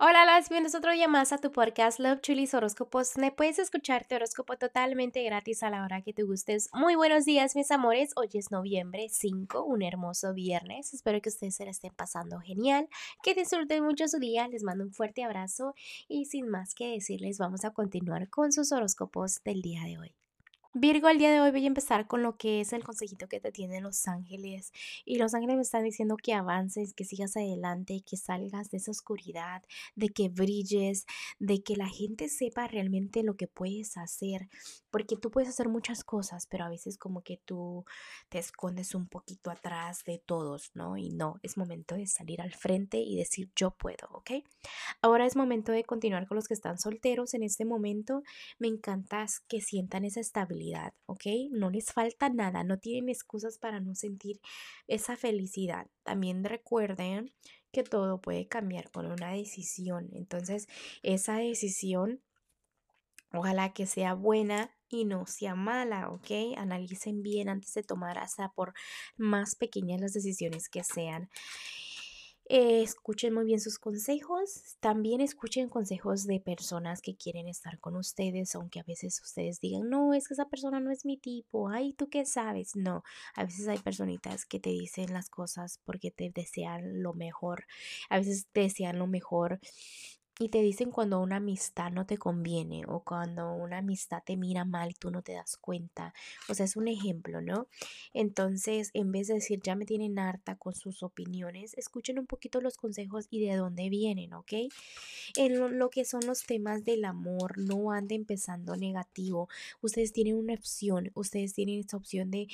Hola, las bienvenidos otro día más a tu podcast Love Chulis Horóscopos. Me puedes escuchar tu horóscopo totalmente gratis a la hora que te gustes. Muy buenos días, mis amores. Hoy es noviembre 5, un hermoso viernes. Espero que ustedes se la estén pasando genial, que disfruten mucho su día. Les mando un fuerte abrazo y sin más que decirles, vamos a continuar con sus horóscopos del día de hoy. Virgo, el día de hoy voy a empezar con lo que es el consejito que te tienen los ángeles. Y los ángeles me están diciendo que avances, que sigas adelante, que salgas de esa oscuridad, de que brilles, de que la gente sepa realmente lo que puedes hacer. Porque tú puedes hacer muchas cosas, pero a veces como que tú te escondes un poquito atrás de todos, ¿no? Y no, es momento de salir al frente y decir yo puedo, ¿ok? Ahora es momento de continuar con los que están solteros en este momento. Me encanta que sientan esa estabilidad ¿ok? No les falta nada, no tienen excusas para no sentir esa felicidad. También recuerden que todo puede cambiar con una decisión. Entonces, esa decisión, ojalá que sea buena y no sea mala, ¿ok? Analicen bien antes de tomar hasta por más pequeñas las decisiones que sean. Eh, escuchen muy bien sus consejos. También escuchen consejos de personas que quieren estar con ustedes, aunque a veces ustedes digan, no, es que esa persona no es mi tipo. Ay, ¿tú qué sabes? No, a veces hay personitas que te dicen las cosas porque te desean lo mejor. A veces te desean lo mejor y te dicen cuando una amistad no te conviene o cuando una amistad te mira mal y tú no te das cuenta. O sea, es un ejemplo, ¿no? Entonces, en vez de decir ya me tienen harta con sus opiniones, escuchen un poquito los consejos y de dónde vienen, ¿ok? En lo, que son los temas del amor, no anden pensando negativo. Ustedes tienen una opción, ustedes tienen esta opción de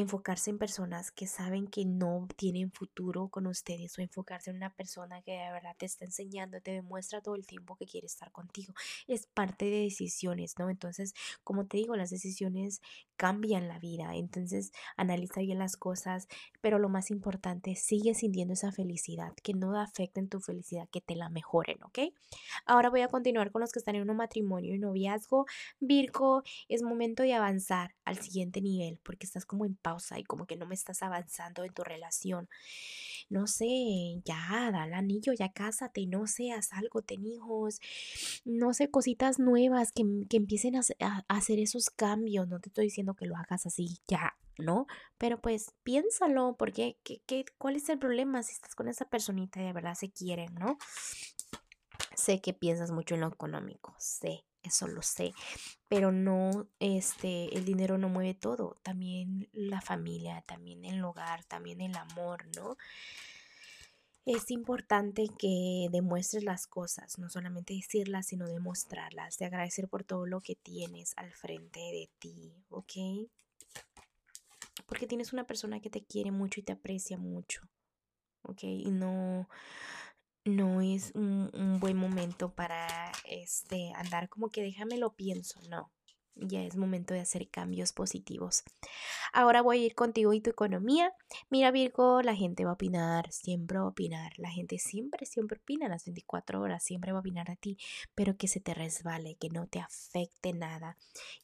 enfocarse en personas que saben que no tienen futuro con ustedes o enfocarse en una persona que de verdad te está enseñando, te demuestra todo el tiempo que quiere estar contigo. Es parte de decisiones, ¿no? Entonces, como te digo, las decisiones cambian la vida. Entonces, analiza bien las cosas, pero lo más importante, sigue sintiendo esa felicidad, que no afecten tu felicidad, que te la mejoren, ¿ok? Ahora voy a continuar con los que están en un matrimonio y noviazgo. Virgo, es momento de avanzar al siguiente nivel porque estás como en pausa y como que no me estás avanzando en tu relación. No sé, ya, da el anillo, ya cásate, no haz algo, ten hijos, no sé, cositas nuevas que, que empiecen a, a hacer esos cambios. No te estoy diciendo que lo hagas así, ya, ¿no? Pero pues piénsalo, porque ¿qué, qué, cuál es el problema si estás con esa personita y de verdad se quieren, ¿no? Sé que piensas mucho en lo económico, sé, eso lo sé, pero no, este, el dinero no mueve todo, también la familia, también el hogar, también el amor, ¿no? Es importante que demuestres las cosas, no solamente decirlas, sino demostrarlas, de agradecer por todo lo que tienes al frente de ti, ¿ok? Porque tienes una persona que te quiere mucho y te aprecia mucho, ¿ok? Y no, no es un, un, buen momento para este andar como que déjame lo pienso, no ya es momento de hacer cambios positivos. Ahora voy a ir contigo y tu economía. Mira Virgo, la gente va a opinar, siempre va a opinar. La gente siempre, siempre opina las 24 horas, siempre va a opinar a ti, pero que se te resbale, que no te afecte nada.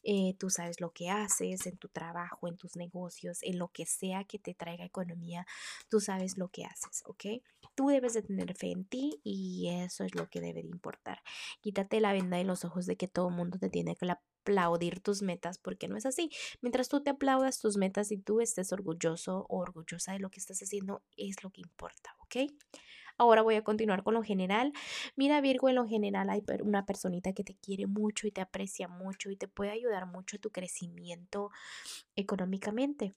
Eh, tú sabes lo que haces en tu trabajo, en tus negocios, en lo que sea que te traiga economía, tú sabes lo que haces, ¿ok? Tú debes de tener fe en ti y eso es lo que debe de importar. Quítate la venda de los ojos de que todo el mundo te tiene que aplaudir tus metas porque no es así. Mientras tú te aplaudas tus metas y tú estés orgulloso o orgullosa de lo que estás haciendo, es lo que importa, ¿ok? Ahora voy a continuar con lo general. Mira Virgo, en lo general hay una personita que te quiere mucho y te aprecia mucho y te puede ayudar mucho a tu crecimiento económicamente.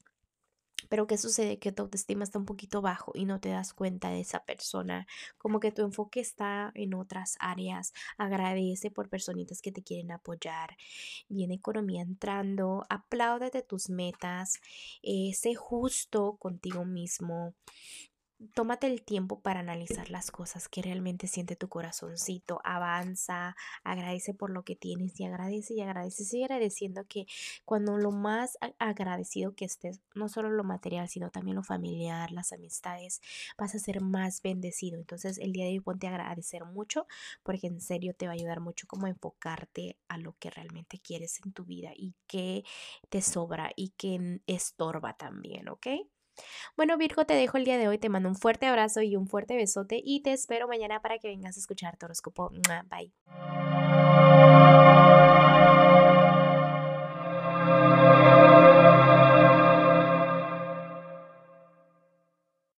Pero ¿qué sucede? Que tu autoestima está un poquito bajo y no te das cuenta de esa persona. Como que tu enfoque está en otras áreas. Agradece por personitas que te quieren apoyar. Viene economía entrando. Apláudate tus metas. Eh, sé justo contigo mismo tómate el tiempo para analizar las cosas que realmente siente tu corazoncito, avanza, agradece por lo que tienes y agradece y agradece, sigue agradeciendo que cuando lo más agradecido que estés, no solo lo material, sino también lo familiar, las amistades, vas a ser más bendecido. Entonces el día de hoy ponte a agradecer mucho porque en serio te va a ayudar mucho como enfocarte a lo que realmente quieres en tu vida y que te sobra y que estorba también, ¿ok? Bueno, Virgo, te dejo el día de hoy, te mando un fuerte abrazo y un fuerte besote y te espero mañana para que vengas a escuchar tu horóscopo. Bye.